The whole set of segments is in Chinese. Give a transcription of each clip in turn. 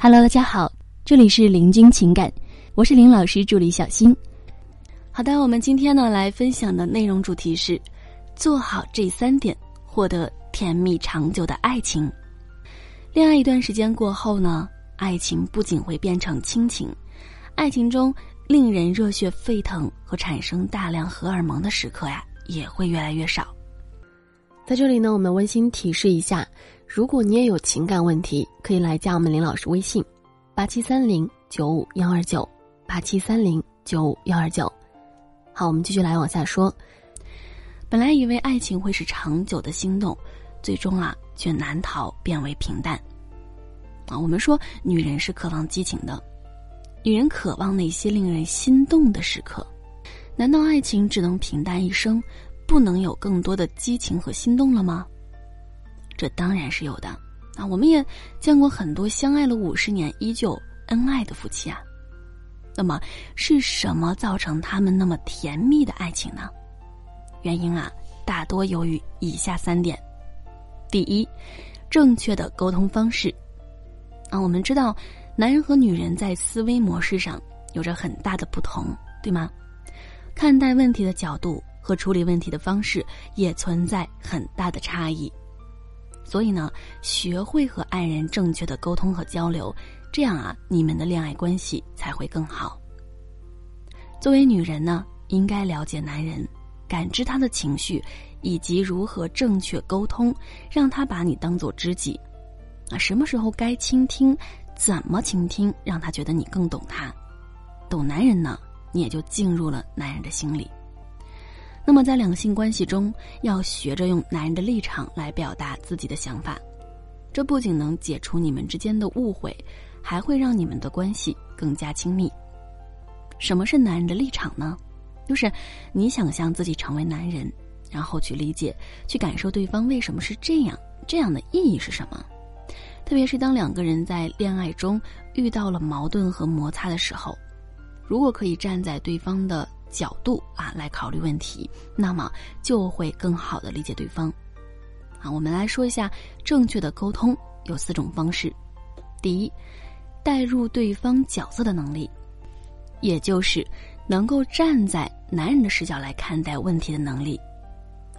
Hello，大家好，这里是林君情感，我是林老师助理小新。好的，我们今天呢来分享的内容主题是：做好这三点，获得甜蜜长久的爱情。恋爱一段时间过后呢，爱情不仅会变成亲情，爱情中令人热血沸腾和产生大量荷尔蒙的时刻呀，也会越来越少。在这里呢，我们温馨提示一下。如果你也有情感问题，可以来加我们林老师微信：八七三零九五幺二九八七三零九五幺二九。好，我们继续来往下说。本来以为爱情会是长久的心动，最终啊，却难逃变为平淡。啊，我们说女人是渴望激情的，女人渴望那些令人心动的时刻。难道爱情只能平淡一生，不能有更多的激情和心动了吗？这当然是有的，啊，我们也见过很多相爱了五十年依旧恩爱的夫妻啊。那么是什么造成他们那么甜蜜的爱情呢？原因啊，大多由于以下三点：第一，正确的沟通方式。啊，我们知道，男人和女人在思维模式上有着很大的不同，对吗？看待问题的角度和处理问题的方式也存在很大的差异。所以呢，学会和爱人正确的沟通和交流，这样啊，你们的恋爱关系才会更好。作为女人呢，应该了解男人，感知他的情绪，以及如何正确沟通，让他把你当做知己。啊，什么时候该倾听，怎么倾听，让他觉得你更懂他。懂男人呢，你也就进入了男人的心里。那么，在两性关系中，要学着用男人的立场来表达自己的想法，这不仅能解除你们之间的误会，还会让你们的关系更加亲密。什么是男人的立场呢？就是你想象自己成为男人，然后去理解、去感受对方为什么是这样，这样的意义是什么。特别是当两个人在恋爱中遇到了矛盾和摩擦的时候，如果可以站在对方的。角度啊来考虑问题，那么就会更好的理解对方。啊，我们来说一下正确的沟通有四种方式。第一，带入对方角色的能力，也就是能够站在男人的视角来看待问题的能力，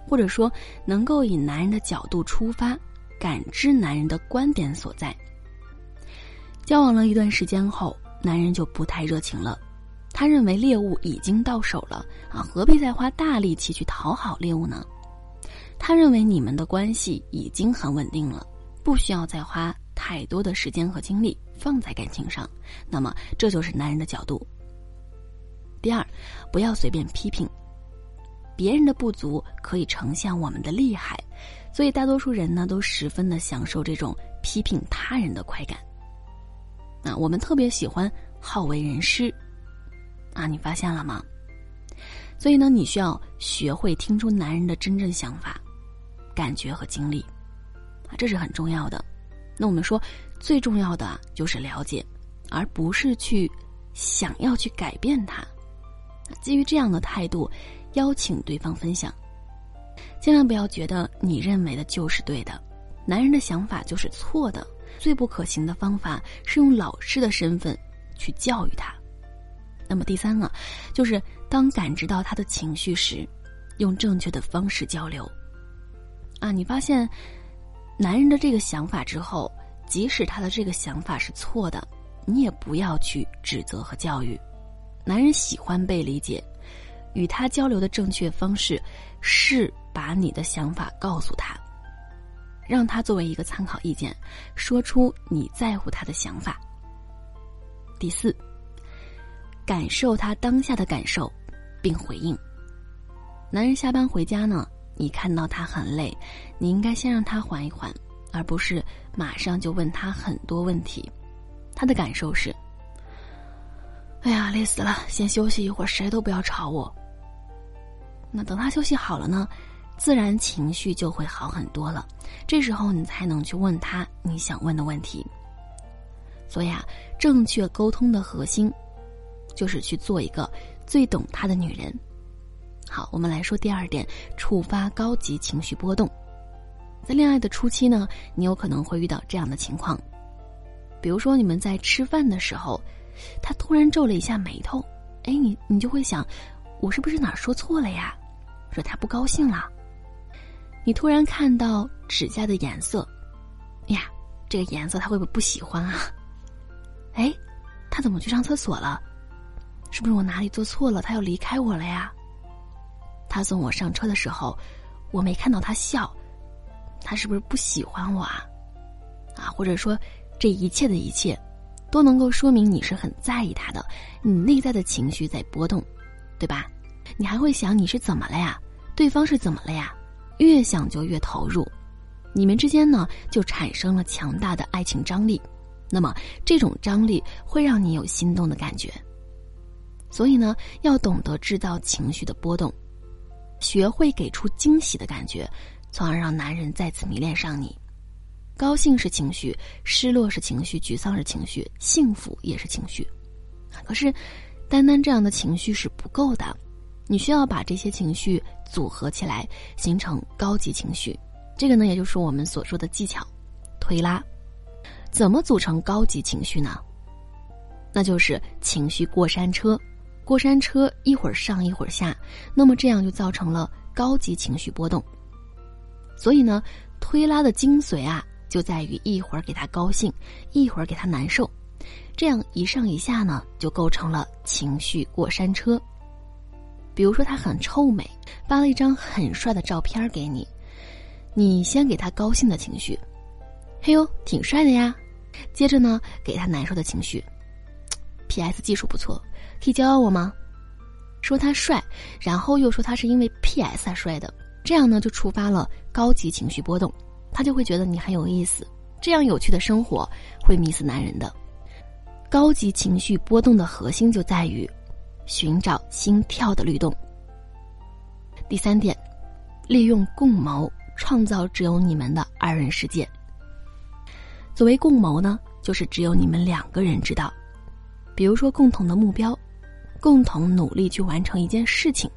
或者说能够以男人的角度出发，感知男人的观点所在。交往了一段时间后，男人就不太热情了。他认为猎物已经到手了啊，何必再花大力气去讨好猎物呢？他认为你们的关系已经很稳定了，不需要再花太多的时间和精力放在感情上。那么，这就是男人的角度。第二，不要随便批评别人的不足，可以呈现我们的厉害。所以，大多数人呢都十分的享受这种批评他人的快感。那我们特别喜欢好为人师。啊，你发现了吗？所以呢，你需要学会听出男人的真正想法、感觉和经历，啊，这是很重要的。那我们说，最重要的就是了解，而不是去想要去改变他。基于这样的态度，邀请对方分享，千万不要觉得你认为的就是对的，男人的想法就是错的。最不可行的方法是用老师的身份去教育他。那么第三个，就是当感知到他的情绪时，用正确的方式交流。啊，你发现男人的这个想法之后，即使他的这个想法是错的，你也不要去指责和教育。男人喜欢被理解，与他交流的正确方式是把你的想法告诉他，让他作为一个参考意见，说出你在乎他的想法。第四。感受他当下的感受，并回应。男人下班回家呢，你看到他很累，你应该先让他缓一缓，而不是马上就问他很多问题。他的感受是：“哎呀，累死了，先休息一会儿，谁都不要吵我。”那等他休息好了呢，自然情绪就会好很多了。这时候你才能去问他你想问的问题。所以啊，正确沟通的核心。就是去做一个最懂他的女人。好，我们来说第二点：触发高级情绪波动。在恋爱的初期呢，你有可能会遇到这样的情况：比如说你们在吃饭的时候，他突然皱了一下眉头，哎，你你就会想，我是不是哪说错了呀？说他不高兴了。你突然看到指甲的颜色，呀，这个颜色他会不会不喜欢啊？哎，他怎么去上厕所了？是不是我哪里做错了？他要离开我了呀？他送我上车的时候，我没看到他笑，他是不是不喜欢我啊？啊，或者说，这一切的一切，都能够说明你是很在意他的，你内在的情绪在波动，对吧？你还会想你是怎么了呀？对方是怎么了呀？越想就越投入，你们之间呢就产生了强大的爱情张力。那么这种张力会让你有心动的感觉，所以呢，要懂得制造情绪的波动，学会给出惊喜的感觉，从而让男人再次迷恋上你。高兴是情绪，失落是情绪，沮丧是情绪，幸福也是情绪。可是，单单这样的情绪是不够的，你需要把这些情绪组合起来，形成高级情绪。这个呢，也就是我们所说的技巧——推拉。怎么组成高级情绪呢？那就是情绪过山车，过山车一会儿上一会儿下，那么这样就造成了高级情绪波动。所以呢，推拉的精髓啊，就在于一会儿给他高兴，一会儿给他难受，这样一上一下呢，就构成了情绪过山车。比如说他很臭美，发了一张很帅的照片给你，你先给他高兴的情绪。嘿呦，挺帅的呀！接着呢，给他难受的情绪。P.S. 技术不错，可以教教我吗？说他帅，然后又说他是因为 P.S. 才帅的，这样呢就触发了高级情绪波动，他就会觉得你很有意思。这样有趣的生活会迷死男人的。高级情绪波动的核心就在于寻找心跳的律动。第三点，利用共谋创造只有你们的二人世界。所谓共谋呢，就是只有你们两个人知道。比如说共同的目标，共同努力去完成一件事情。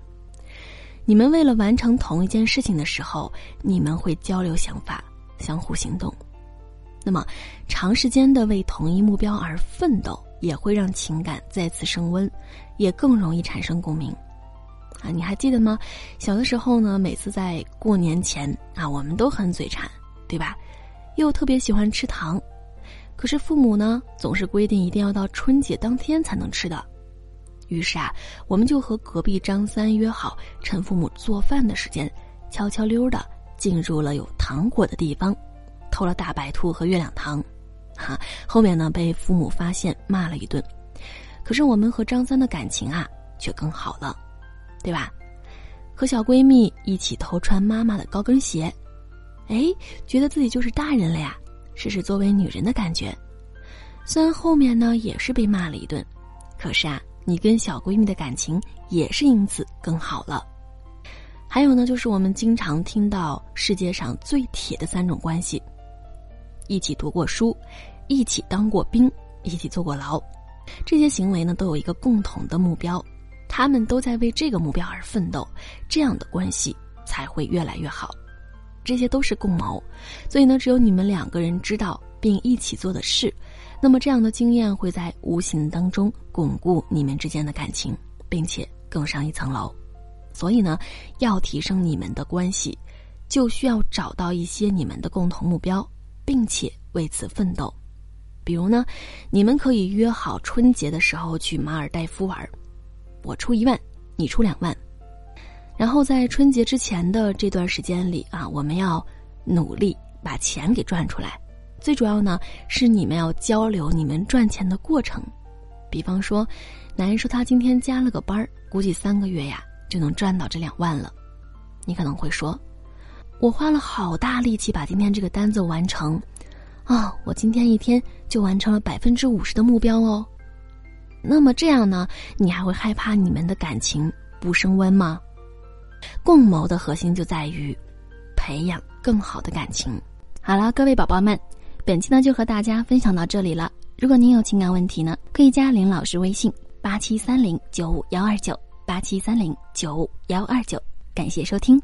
你们为了完成同一件事情的时候，你们会交流想法，相互行动。那么，长时间的为同一目标而奋斗，也会让情感再次升温，也更容易产生共鸣。啊，你还记得吗？小的时候呢，每次在过年前啊，我们都很嘴馋，对吧？又特别喜欢吃糖，可是父母呢总是规定一定要到春节当天才能吃的。于是啊，我们就和隔壁张三约好，趁父母做饭的时间，悄悄溜的进入了有糖果的地方，偷了大白兔和月亮糖。哈，后面呢被父母发现骂了一顿。可是我们和张三的感情啊却更好了，对吧？和小闺蜜一起偷穿妈妈的高跟鞋。哎，觉得自己就是大人了呀，试试作为女人的感觉。虽然后面呢也是被骂了一顿，可是啊，你跟小闺蜜的感情也是因此更好了。还有呢，就是我们经常听到世界上最铁的三种关系：一起读过书，一起当过兵，一起坐过牢。这些行为呢，都有一个共同的目标，他们都在为这个目标而奋斗，这样的关系才会越来越好。这些都是共谋，所以呢，只有你们两个人知道并一起做的事，那么这样的经验会在无形当中巩固你们之间的感情，并且更上一层楼。所以呢，要提升你们的关系，就需要找到一些你们的共同目标，并且为此奋斗。比如呢，你们可以约好春节的时候去马尔代夫玩，我出一万，你出两万。然后在春节之前的这段时间里啊，我们要努力把钱给赚出来。最主要呢是你们要交流你们赚钱的过程。比方说，男人说他今天加了个班儿，估计三个月呀就能赚到这两万了。你可能会说，我花了好大力气把今天这个单子完成，啊，我今天一天就完成了百分之五十的目标哦。那么这样呢，你还会害怕你们的感情不升温吗？共谋的核心就在于培养更好的感情。好了，各位宝宝们，本期呢就和大家分享到这里了。如果您有情感问题呢，可以加林老师微信八七三零九五幺二九八七三零九五幺二九。感谢收听。